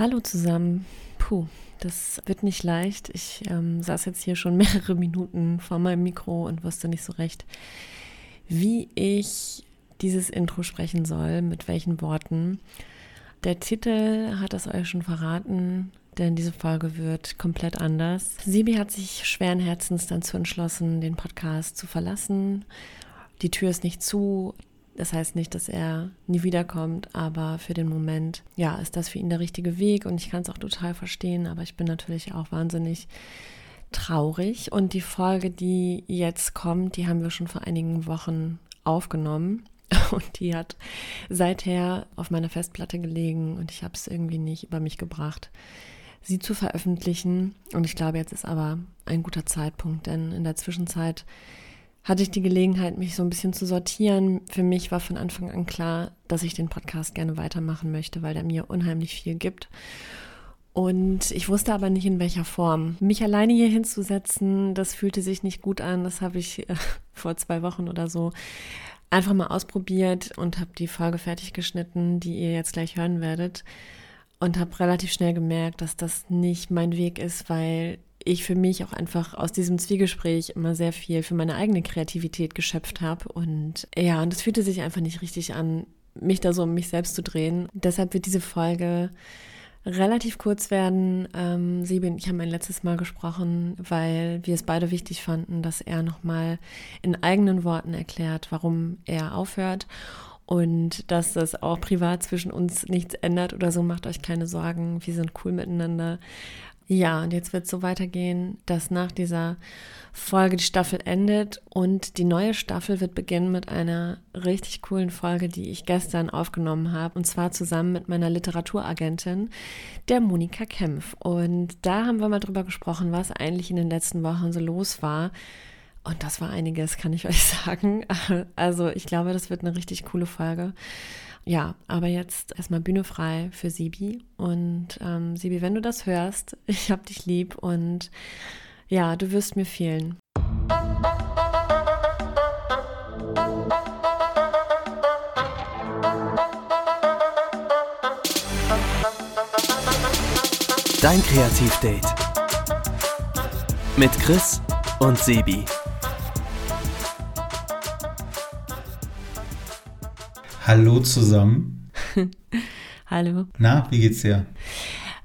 Hallo zusammen. Puh, das wird nicht leicht. Ich ähm, saß jetzt hier schon mehrere Minuten vor meinem Mikro und wusste nicht so recht, wie ich dieses Intro sprechen soll, mit welchen Worten. Der Titel hat es euch schon verraten, denn diese Folge wird komplett anders. Sibi hat sich schweren Herzens dazu entschlossen, den Podcast zu verlassen. Die Tür ist nicht zu, das heißt nicht, dass er nie wiederkommt, aber für den Moment, ja, ist das für ihn der richtige Weg und ich kann es auch total verstehen, aber ich bin natürlich auch wahnsinnig traurig. Und die Folge, die jetzt kommt, die haben wir schon vor einigen Wochen aufgenommen und die hat seither auf meiner Festplatte gelegen und ich habe es irgendwie nicht über mich gebracht, sie zu veröffentlichen. Und ich glaube, jetzt ist aber ein guter Zeitpunkt, denn in der Zwischenzeit hatte ich die Gelegenheit, mich so ein bisschen zu sortieren. Für mich war von Anfang an klar, dass ich den Podcast gerne weitermachen möchte, weil der mir unheimlich viel gibt. Und ich wusste aber nicht, in welcher Form. Mich alleine hier hinzusetzen, das fühlte sich nicht gut an. Das habe ich äh, vor zwei Wochen oder so einfach mal ausprobiert und habe die Folge fertig geschnitten, die ihr jetzt gleich hören werdet. Und habe relativ schnell gemerkt, dass das nicht mein Weg ist, weil ich für mich auch einfach aus diesem Zwiegespräch immer sehr viel für meine eigene Kreativität geschöpft habe. Und ja, und es fühlte sich einfach nicht richtig an, mich da so um mich selbst zu drehen. Deshalb wird diese Folge relativ kurz werden. Ähm, Sibi und ich haben ein letztes Mal gesprochen, weil wir es beide wichtig fanden, dass er nochmal in eigenen Worten erklärt, warum er aufhört und dass das auch privat zwischen uns nichts ändert oder so. Macht euch keine Sorgen, wir sind cool miteinander. Ja, und jetzt wird es so weitergehen, dass nach dieser Folge die Staffel endet und die neue Staffel wird beginnen mit einer richtig coolen Folge, die ich gestern aufgenommen habe und zwar zusammen mit meiner Literaturagentin, der Monika Kempf. Und da haben wir mal drüber gesprochen, was eigentlich in den letzten Wochen so los war. Und das war einiges, kann ich euch sagen. Also ich glaube, das wird eine richtig coole Folge. Ja, aber jetzt erstmal Bühne frei für Sibi. Und ähm, Sibi, wenn du das hörst, ich hab dich lieb und ja, du wirst mir fehlen. Dein Kreativdate. Mit Chris und Sebi. Hallo zusammen. Hallo. Na, wie geht's dir?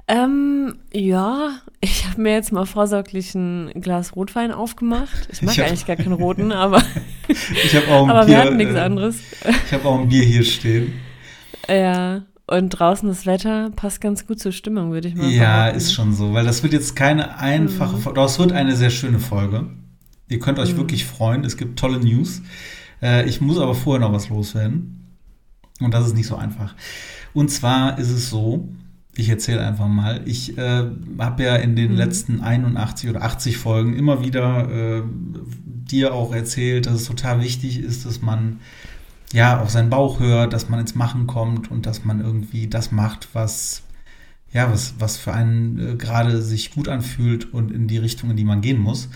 Ähm, ja, ich habe mir jetzt mal vorsorglich ein Glas Rotwein aufgemacht. Ich mag ich hab, eigentlich gar keinen roten, aber, ich hab auch ein aber Bier, wir hatten nichts äh, anderes. Ich habe auch ein Bier hier stehen. Ja, und draußen das Wetter passt ganz gut zur Stimmung, würde ich mal sagen. Ja, ist schon so, weil das wird jetzt keine einfache Mhm. Folge, es wird eine sehr schöne Folge. Ihr könnt euch Mhm. wirklich freuen, es gibt tolle News. Äh, ich muss aber vorher noch was loswerden. Und das ist nicht so einfach. Und zwar ist es so, ich erzähle einfach mal, ich äh, habe ja in den Mhm. letzten 81 oder 80 Folgen immer wieder äh, dir auch erzählt, dass es total wichtig ist, dass man ja auf seinen Bauch hört, dass man ins Machen kommt und dass man irgendwie das macht, was ja, was, was für einen äh, gerade sich gut anfühlt und in die Richtung, in die man gehen muss.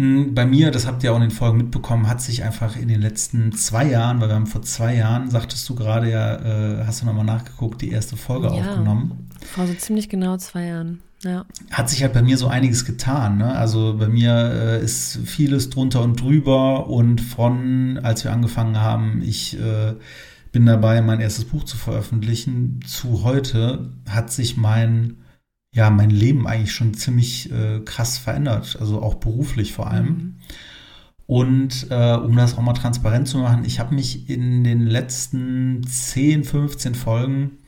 Hm, Bei mir, das habt ihr auch in den Folgen mitbekommen, hat sich einfach in den letzten zwei Jahren, weil wir haben vor zwei Jahren, sagtest du gerade ja, äh, hast du nochmal nachgeguckt, die erste Folge Ja. aufgenommen. Vor so ziemlich genau zwei Jahren. Ja. Hat sich halt bei mir so einiges getan. Ne? Also bei mir äh, ist vieles drunter und drüber und von, als wir angefangen haben, ich äh, bin dabei, mein erstes Buch zu veröffentlichen, zu heute hat sich mein, ja, mein Leben eigentlich schon ziemlich äh, krass verändert. Also auch beruflich vor allem. Mhm. Und äh, um das auch mal transparent zu machen, ich habe mich in den letzten 10, 15 Folgen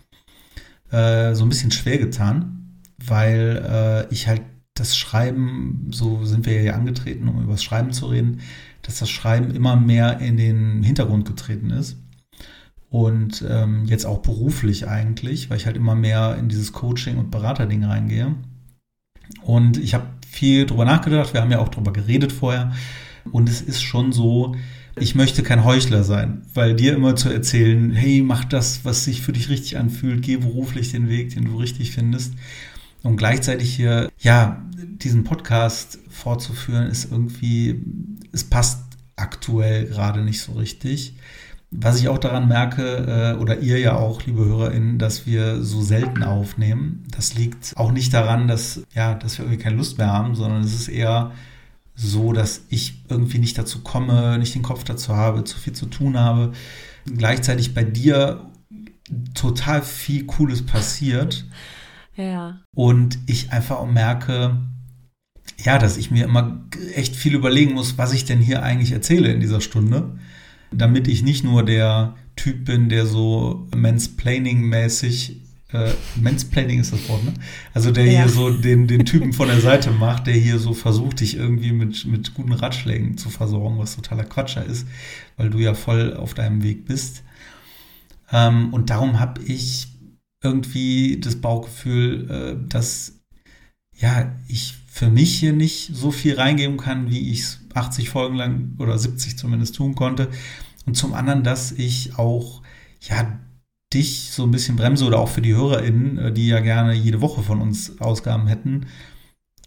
äh, so ein bisschen schwer getan, weil äh, ich halt das Schreiben, so sind wir ja angetreten, um über das Schreiben zu reden, dass das Schreiben immer mehr in den Hintergrund getreten ist. Und ähm, jetzt auch beruflich eigentlich, weil ich halt immer mehr in dieses Coaching- und Beraterding reingehe. Und ich habe viel drüber nachgedacht, wir haben ja auch drüber geredet vorher. Und es ist schon so, ich möchte kein Heuchler sein, weil dir immer zu erzählen, hey, mach das, was sich für dich richtig anfühlt, geh beruflich den Weg, den du richtig findest. Und gleichzeitig hier, ja, diesen Podcast fortzuführen, ist irgendwie, es passt aktuell gerade nicht so richtig. Was ich auch daran merke, äh, oder ihr ja auch, liebe HörerInnen, dass wir so selten aufnehmen. Das liegt auch nicht daran, dass, ja, dass wir irgendwie keine Lust mehr haben, sondern es ist eher so, dass ich irgendwie nicht dazu komme, nicht den Kopf dazu habe, zu viel zu tun habe. Gleichzeitig bei dir total viel Cooles passiert. Ja. Und ich einfach auch merke, ja, dass ich mir immer echt viel überlegen muss, was ich denn hier eigentlich erzähle in dieser Stunde, damit ich nicht nur der Typ bin, der so Mansplaining-mäßig, äh, Mansplaining ist das Wort, ne? Also der ja. hier so den, den Typen von der Seite macht, der hier so versucht, dich irgendwie mit, mit guten Ratschlägen zu versorgen, was totaler Quatscher ist, weil du ja voll auf deinem Weg bist. Ähm, und darum habe ich irgendwie das Bauchgefühl, äh, dass ja, ich für mich hier nicht so viel reingeben kann, wie ich es 80 Folgen lang oder 70 zumindest tun konnte. Und zum anderen, dass ich auch, ja, dich so ein bisschen bremse oder auch für die HörerInnen, äh, die ja gerne jede Woche von uns Ausgaben hätten,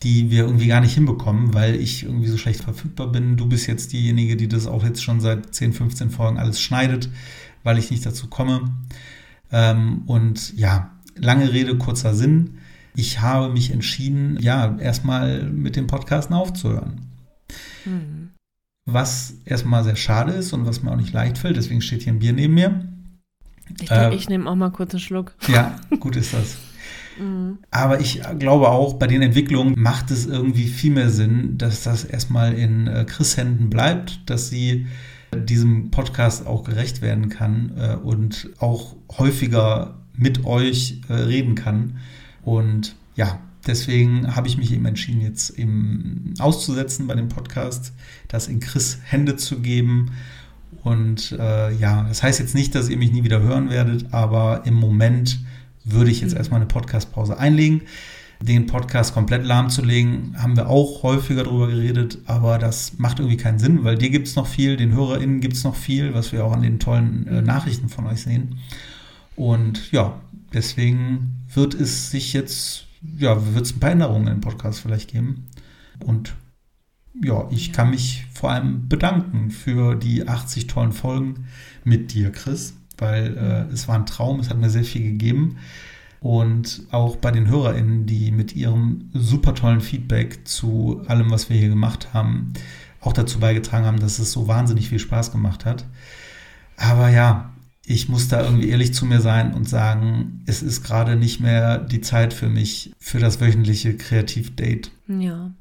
die wir irgendwie gar nicht hinbekommen, weil ich irgendwie so schlecht verfügbar bin. Du bist jetzt diejenige, die das auch jetzt schon seit 10, 15 Folgen alles schneidet, weil ich nicht dazu komme. Ähm, und ja, lange Rede, kurzer Sinn. Ich habe mich entschieden, ja, erstmal mit dem Podcasten aufzuhören. Mhm. Was erstmal sehr schade ist und was mir auch nicht leicht fällt, deswegen steht hier ein Bier neben mir. Ich, äh, ich nehme auch mal kurz einen Schluck. Ja, gut ist das. Mhm. Aber ich glaube auch, bei den Entwicklungen macht es irgendwie viel mehr Sinn, dass das erstmal in äh, Chris Händen bleibt, dass sie diesem Podcast auch gerecht werden kann äh, und auch häufiger mit euch äh, reden kann. Und ja, deswegen habe ich mich eben entschieden, jetzt eben auszusetzen bei dem Podcast, das in Chris Hände zu geben. Und äh, ja, das heißt jetzt nicht, dass ihr mich nie wieder hören werdet, aber im Moment würde ich jetzt mhm. erstmal eine Podcast-Pause einlegen. Den Podcast komplett lahmzulegen, haben wir auch häufiger darüber geredet, aber das macht irgendwie keinen Sinn, weil dir gibt es noch viel, den HörerInnen gibt es noch viel, was wir auch an den tollen äh, Nachrichten von euch sehen. Und ja, deswegen wird es sich jetzt, ja, wird es ein paar Änderungen im Podcast vielleicht geben. Und ja, ich kann mich vor allem bedanken für die 80 tollen Folgen mit dir, Chris, weil äh, es war ein Traum, es hat mir sehr viel gegeben. Und auch bei den HörerInnen, die mit ihrem super tollen Feedback zu allem, was wir hier gemacht haben, auch dazu beigetragen haben, dass es so wahnsinnig viel Spaß gemacht hat. Aber ja, ich muss da irgendwie ehrlich zu mir sein und sagen, es ist gerade nicht mehr die Zeit für mich für das wöchentliche Kreativdate. Ja.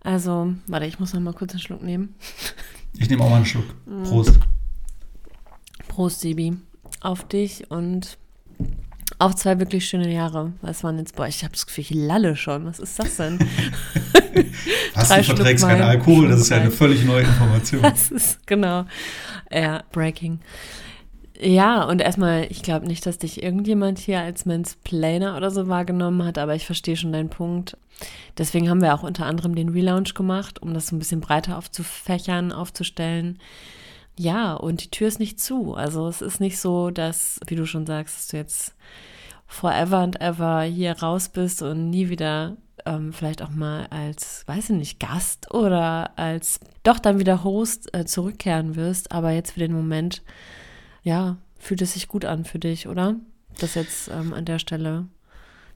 Also, warte, ich muss noch mal kurz einen Schluck nehmen. Ich nehme auch mal einen Schluck. Mhm. Prost. Prost, Sibi. Auf dich und auf zwei wirklich schöne Jahre. Was waren jetzt, boah, ich habe das Gefühl, ich lalle schon. Was ist das denn? Was, du verträgst keinen Alkohol? Das ist ja eine völlig neue Information. Das ist, genau. Ja, Breaking. Ja, und erstmal, ich glaube nicht, dass dich irgendjemand hier als Mansplainer oder so wahrgenommen hat, aber ich verstehe schon deinen Punkt. Deswegen haben wir auch unter anderem den Relaunch gemacht, um das so ein bisschen breiter aufzufächern, aufzustellen. Ja, und die Tür ist nicht zu. Also es ist nicht so, dass, wie du schon sagst, dass du jetzt forever and ever hier raus bist und nie wieder ähm, vielleicht auch mal als, weiß ich nicht, Gast oder als doch dann wieder Host äh, zurückkehren wirst. Aber jetzt für den Moment ja, fühlt es sich gut an für dich, oder? Das jetzt ähm, an der Stelle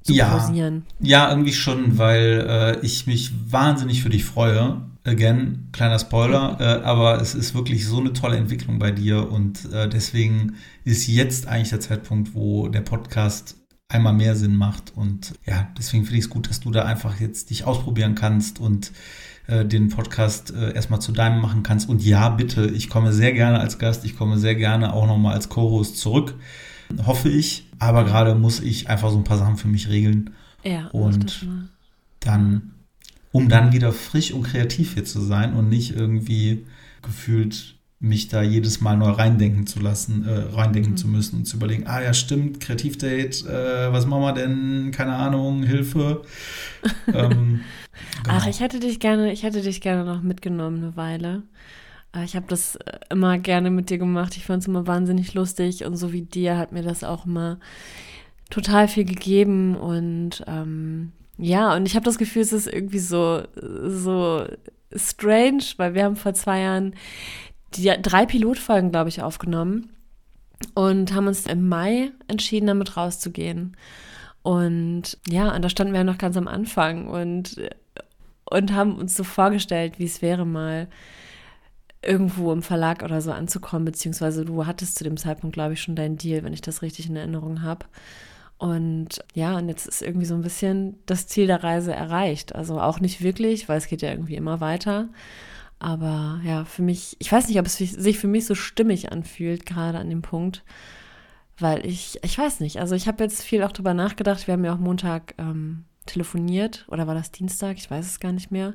zu ja, pausieren. Ja, irgendwie schon, weil äh, ich mich wahnsinnig für dich freue. Again, kleiner Spoiler, äh, aber es ist wirklich so eine tolle Entwicklung bei dir und äh, deswegen ist jetzt eigentlich der Zeitpunkt, wo der Podcast einmal mehr Sinn macht und ja, deswegen finde ich es gut, dass du da einfach jetzt dich ausprobieren kannst und äh, den Podcast äh, erstmal zu deinem machen kannst. Und ja, bitte, ich komme sehr gerne als Gast, ich komme sehr gerne auch nochmal als Co-Host zurück, hoffe ich. Aber gerade muss ich einfach so ein paar Sachen für mich regeln. Ja, und dann, um dann wieder frisch und kreativ hier zu sein und nicht irgendwie gefühlt mich da jedes Mal neu reindenken zu lassen, äh, reindenken mhm. zu müssen und zu überlegen, ah ja, stimmt, Kreativdate, äh, was machen wir denn? Keine Ahnung, Hilfe. ähm, genau. Ach, ich hätte dich gerne, ich hätte dich gerne noch mitgenommen eine Weile. Äh, ich habe das äh, immer gerne mit dir gemacht. Ich fand es immer wahnsinnig lustig und so wie dir hat mir das auch immer total viel gegeben und ähm, ja, und ich habe das Gefühl, es ist irgendwie so, so strange, weil wir haben vor zwei Jahren die drei Pilotfolgen, glaube ich, aufgenommen und haben uns im Mai entschieden, damit rauszugehen. Und ja, und da standen wir noch ganz am Anfang und, und haben uns so vorgestellt, wie es wäre, mal irgendwo im Verlag oder so anzukommen, beziehungsweise du hattest zu dem Zeitpunkt, glaube ich, schon deinen Deal, wenn ich das richtig in Erinnerung habe. Und ja, und jetzt ist irgendwie so ein bisschen das Ziel der Reise erreicht. Also auch nicht wirklich, weil es geht ja irgendwie immer weiter. Aber ja, für mich, ich weiß nicht, ob es sich für mich so stimmig anfühlt, gerade an dem Punkt, weil ich, ich weiß nicht, also ich habe jetzt viel auch drüber nachgedacht. Wir haben ja auch Montag ähm, telefoniert oder war das Dienstag? Ich weiß es gar nicht mehr.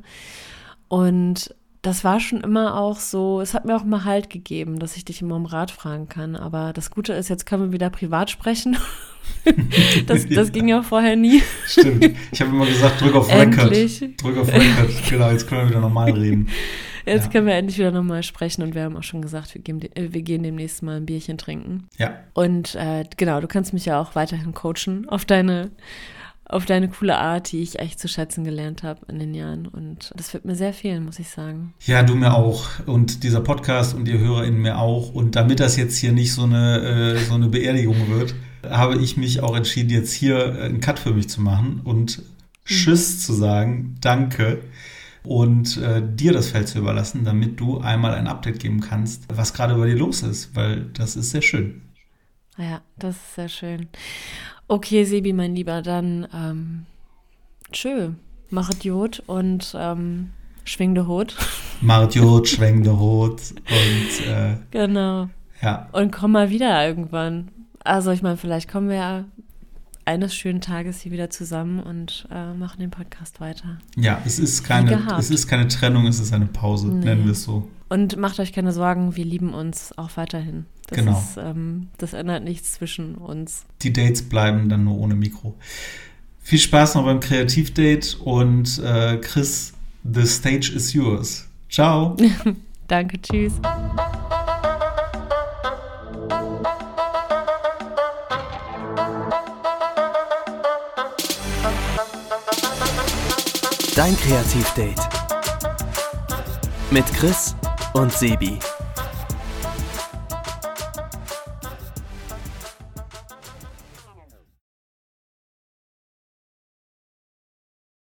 Und das war schon immer auch so, es hat mir auch mal Halt gegeben, dass ich dich immer um Rat fragen kann. Aber das Gute ist, jetzt können wir wieder privat sprechen. das, das ging ja vorher nie. Stimmt. Ich habe immer gesagt, drück auf Record. Drück auf Record. Genau, jetzt können wir wieder normal reden. Jetzt ja. können wir endlich wieder nochmal sprechen und wir haben auch schon gesagt, wir, gehen, äh, wir gehen demnächst mal ein Bierchen trinken. Ja. Und äh, genau, du kannst mich ja auch weiterhin coachen auf deine, auf deine coole Art, die ich echt zu schätzen gelernt habe in den Jahren. Und das wird mir sehr fehlen, muss ich sagen. Ja, du mir auch. Und dieser Podcast und ihr HörerInnen mir auch. Und damit das jetzt hier nicht so eine, äh, so eine Beerdigung wird, habe ich mich auch entschieden, jetzt hier einen Cut für mich zu machen und Tschüss mhm. zu sagen. Danke und äh, dir das Feld zu überlassen, damit du einmal ein Update geben kannst, was gerade bei dir los ist, weil das ist sehr schön. Ja, das ist sehr schön. Okay, Sebi, mein Lieber, dann ähm, tschö, mach Jod und ähm, schwing de Hut. Mach Jod, schwing de Hut und äh, genau. Ja. Und komm mal wieder irgendwann. Also ich meine, vielleicht kommen wir ja eines schönen Tages hier wieder zusammen und äh, machen den Podcast weiter. Ja, es ist keine, es ist keine Trennung, es ist eine Pause, nee. nennen wir es so. Und macht euch keine Sorgen, wir lieben uns auch weiterhin. Das genau. Ist, ähm, das ändert nichts zwischen uns. Die Dates bleiben dann nur ohne Mikro. Viel Spaß noch beim Kreativdate und äh, Chris, the stage is yours. Ciao. Danke, tschüss. Dein Kreativdate mit Chris und Sebi.